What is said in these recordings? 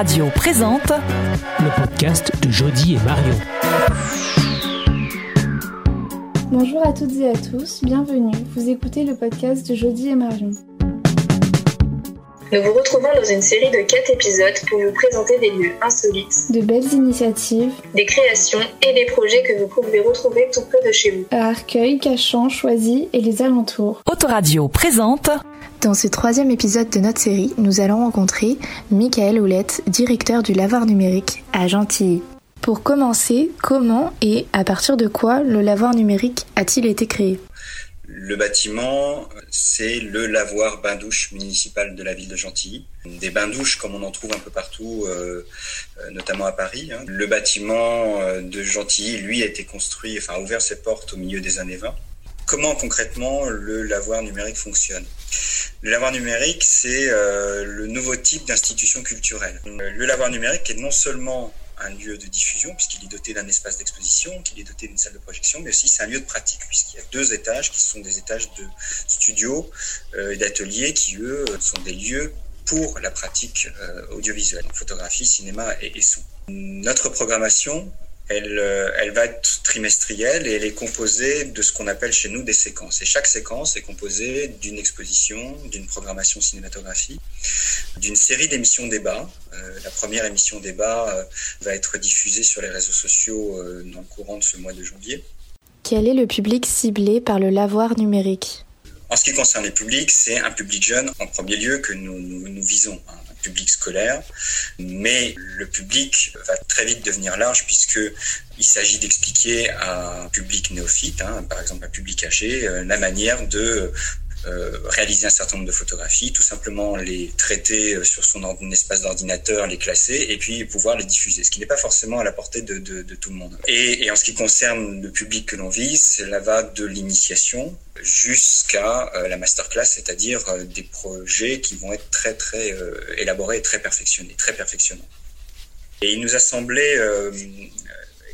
Autoradio présente le podcast de Jody et Marion. Bonjour à toutes et à tous, bienvenue. Vous écoutez le podcast de Jody et Marion. Nous vous retrouvons dans une série de 4 épisodes pour vous présenter des lieux insolites, De belles initiatives des créations et des projets que vous pouvez retrouver tout près de chez vous. à Arcueil, Cachan, Choisy et les alentours. Autoradio présente Dans ce troisième épisode de notre série, nous allons rencontrer Michael Houlette, directeur du lavoir numérique à Gentilly. Pour commencer, comment et à partir de quoi le lavoir numérique a-t-il été créé? Le bâtiment, c'est le lavoir bain-douche municipal de la ville de Gentilly. Des bains-douches comme on en trouve un peu partout, euh, euh, notamment à Paris. hein. Le bâtiment euh, de Gentilly, lui, a été construit, enfin, a ouvert ses portes au milieu des années 20. Comment concrètement le lavoir numérique fonctionne? Le lavoir numérique, c'est le nouveau type d'institution culturelle. Le lavoir numérique est non seulement un lieu de diffusion, puisqu'il est doté d'un espace d'exposition, qu'il est doté d'une salle de projection, mais aussi c'est un lieu de pratique, puisqu'il y a deux étages qui sont des étages de studios euh, et d'ateliers qui, eux, sont des lieux pour la pratique euh, audiovisuelle, photographie, cinéma et, et son. Notre programmation, elle, euh, elle va être trimestrielle et elle est composée de ce qu'on appelle chez nous des séquences. Et chaque séquence est composée d'une exposition, d'une programmation cinématographique, d'une série d'émissions débat. Euh, la première émission débat euh, va être diffusée sur les réseaux sociaux euh, dans le courant de ce mois de janvier. Quel est le public ciblé par le lavoir numérique? En ce qui concerne les publics, c'est un public jeune en premier lieu que nous, nous, nous visons, hein, public scolaire. Mais le public va très vite devenir large puisque il s'agit d'expliquer à un public néophyte, hein, par exemple un public âgé, euh, la manière de euh, réaliser un certain nombre de photographies, tout simplement les traiter euh, sur son espace d'ordinateur, les classer et puis pouvoir les diffuser, ce qui n'est pas forcément à la portée de, de, de tout le monde. Et, et en ce qui concerne le public que l'on vise, cela va de l'initiation jusqu'à euh, la masterclass, c'est-à-dire des projets qui vont être très très élaborés et très perfectionnés, très perfectionnants. Et il nous a semblé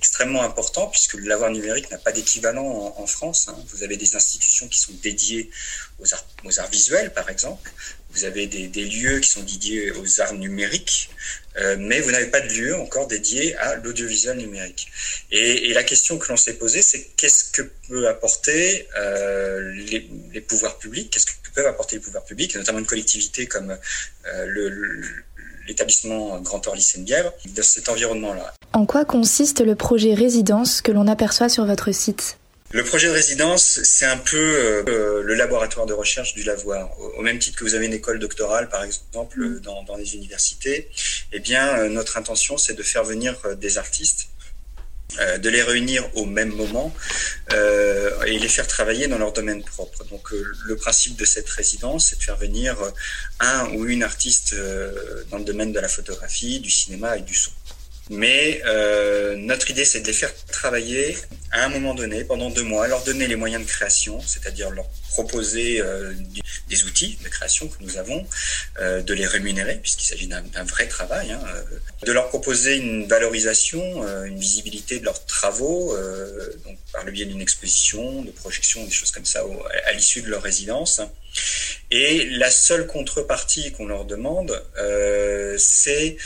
extrêmement important puisque le lavoir numérique n'a pas d'équivalent en, France. hein. Vous avez des institutions qui sont dédiées aux arts, visuels, par exemple. Vous avez des, lieux qui sont dédiés aux arts numériques, euh, mais vous n'avez pas de lieu encore dédié à l'audiovisuel numérique. Et, la question que l'on s'est posée, c'est qu'est-ce que peut apporter euh, les, pouvoirs publics, qu'est-ce que peuvent apporter les pouvoirs publics, notamment une collectivité comme euh, le- l'établissement Grand Or Lycée de Bièvre, cet environnement-là. En quoi consiste le projet résidence que l'on aperçoit sur votre site? Le projet de résidence, c'est un peu euh, le laboratoire de recherche du lavoir. Au, au même titre que vous avez une école doctorale, par exemple, euh, dans, dans les universités, eh bien, euh, notre intention, c'est de faire venir euh, des artistes, euh, de les réunir au même moment euh, et les faire travailler dans leur domaine propre. Donc, euh, le principe de cette résidence, c'est de faire venir euh, un ou une artiste euh, dans le domaine de la photographie, du cinéma et du son. Mais euh, notre idée, c'est de les faire travailler à un moment donné, pendant deux mois, leur donner les moyens de création, c'est-à-dire leur proposer des outils de création que nous avons, euh, de les rémunérer, puisqu'il s'agit d'un vrai travail, hein, euh, de leur proposer une valorisation, euh, une visibilité de leurs travaux, donc par le biais d'une exposition, de projection, des choses comme ça à l'issue de leur résidence. Et la seule contrepartie qu'on leur demande, c'est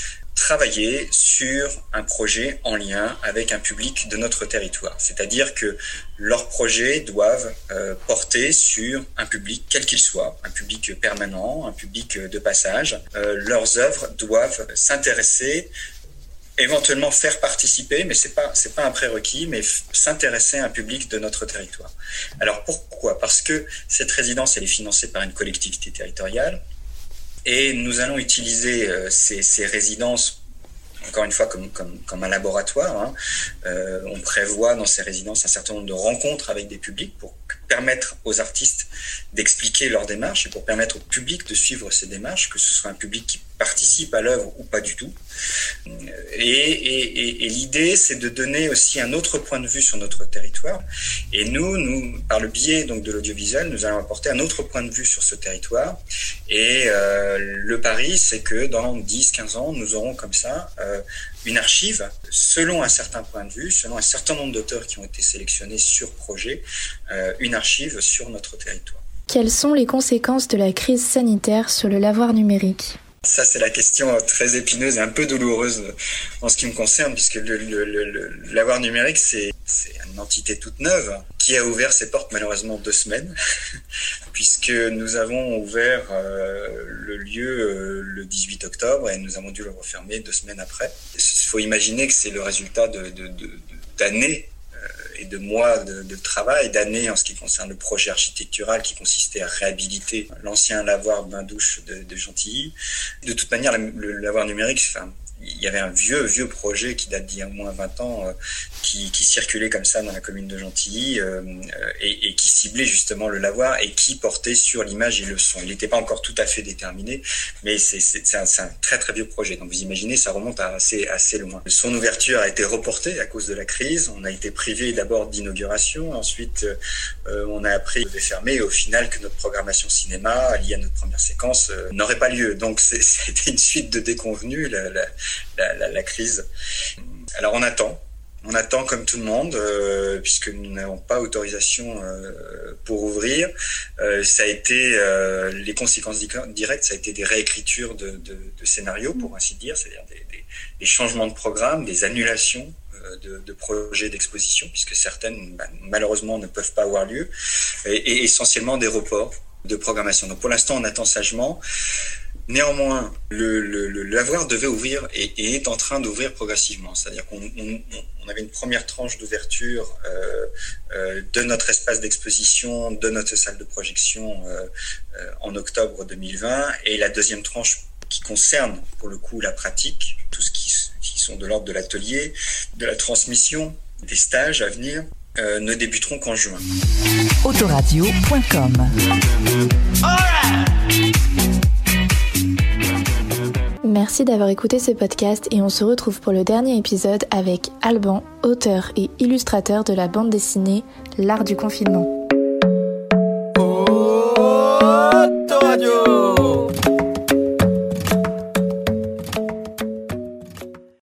travailler sur un projet en lien avec un public de notre territoire. C'est-à-dire que leurs projets doivent euh, porter sur un public, quel qu'il soit, un public permanent, un public de passage. Euh, leurs œuvres doivent s'intéresser éventuellement faire participer, mais c'est pas pas un prérequis, mais s'intéresser à un public de notre territoire. Alors pourquoi? Parce que cette résidence elle est financée par une collectivité territoriale et nous allons utiliser euh, ces résidences encore une fois comme, un laboratoire. hein. Euh, on prévoit dans ces résidences un certain nombre de rencontres avec des publics pour permettre aux artistes d'expliquer leur démarche et pour permettre au public de suivre ces démarches, que ce soit un public qui participe à l'œuvre ou pas du tout. Et, et, l'idée, c'est de donner aussi un autre point de vue sur notre territoire. Et nous, nous, par le biais donc de l'audiovisuel, nous allons apporter un autre point de vue sur ce territoire. Et euh, le pari, c'est que dans 10-15 ans, nous aurons comme ça euh, une archive selon un certain point de vue, selon un certain nombre d'auteurs qui ont été sélectionnés sur projet, euh, une archive sur notre territoire. Quelles sont les conséquences de la crise sanitaire sur le lavoir numérique? Ça, c'est la question très épineuse et un peu douloureuse en ce qui me concerne, puisque l'avoir numérique, c'est, une entité toute neuve qui a ouvert ses portes malheureusement deux semaines, puisque nous avons ouvert euh, le lieu euh, le 18 octobre et nous avons dû le refermer deux semaines après. Il faut imaginer que c'est le résultat de, de, de, d'années et de mois de, travail, d'années en ce qui concerne le projet architectural qui consistait à réhabiliter l'ancien lavoir bain-douche de, de, Gentilly. De toute manière, le lavoir numérique, enfin, il y avait un vieux, vieux projet qui date d'il y a au moins 20 ans, euh, qui, qui, circulait comme ça dans la commune de Gentilly euh, euh, et, et, qui ciblait justement le lavoir et qui portait sur l'image et le son. Il n'était pas encore tout à fait déterminé, mais c'est un, un, très très vieux projet. Donc vous imaginez, ça remonte à assez, assez loin. Son ouverture a été reportée à cause de la crise. On a été privé d'abord d'inauguration, ensuite euh, on a appris de fermer au final que notre programmation cinéma liée à notre première séquence n'aurait pas lieu. Donc c'était une suite de déconvenus. La, la, la, la, crise. Alors on attend, on attend comme tout le monde, euh, puisque nous n'avons pas autorisation euh, pour ouvrir. Euh, ça a été euh, les conséquences directes, ça a été des réécritures de, de, de scénarios, pour ainsi dire, c'est-à-dire des, des, des, changements de programme, des annulations euh, de, de, projets d'exposition, puisque certaines bah, malheureusement ne peuvent pas avoir lieu, et, et essentiellement des reports de programmation. Donc pour l'instant, on attend sagement. Néanmoins, le, le, le, lavoir devait ouvrir et, et est en train d'ouvrir progressivement. C'est-à-dire qu'on on, on avait une première tranche d'ouverture euh, euh, de notre espace d'exposition, de notre salle de projection euh, euh en octobre 2020, et la deuxième tranche qui concerne pour le coup la pratique, tout ce qui, qui sont de l'ordre de l'atelier, de la transmission, des stages à venir, euh, ne débuteront qu'en juin. Autoradio.com Merci d'avoir écouté ce podcast et on se retrouve pour le dernier épisode avec Alban, auteur et illustrateur de la bande dessinée L'art du confinement.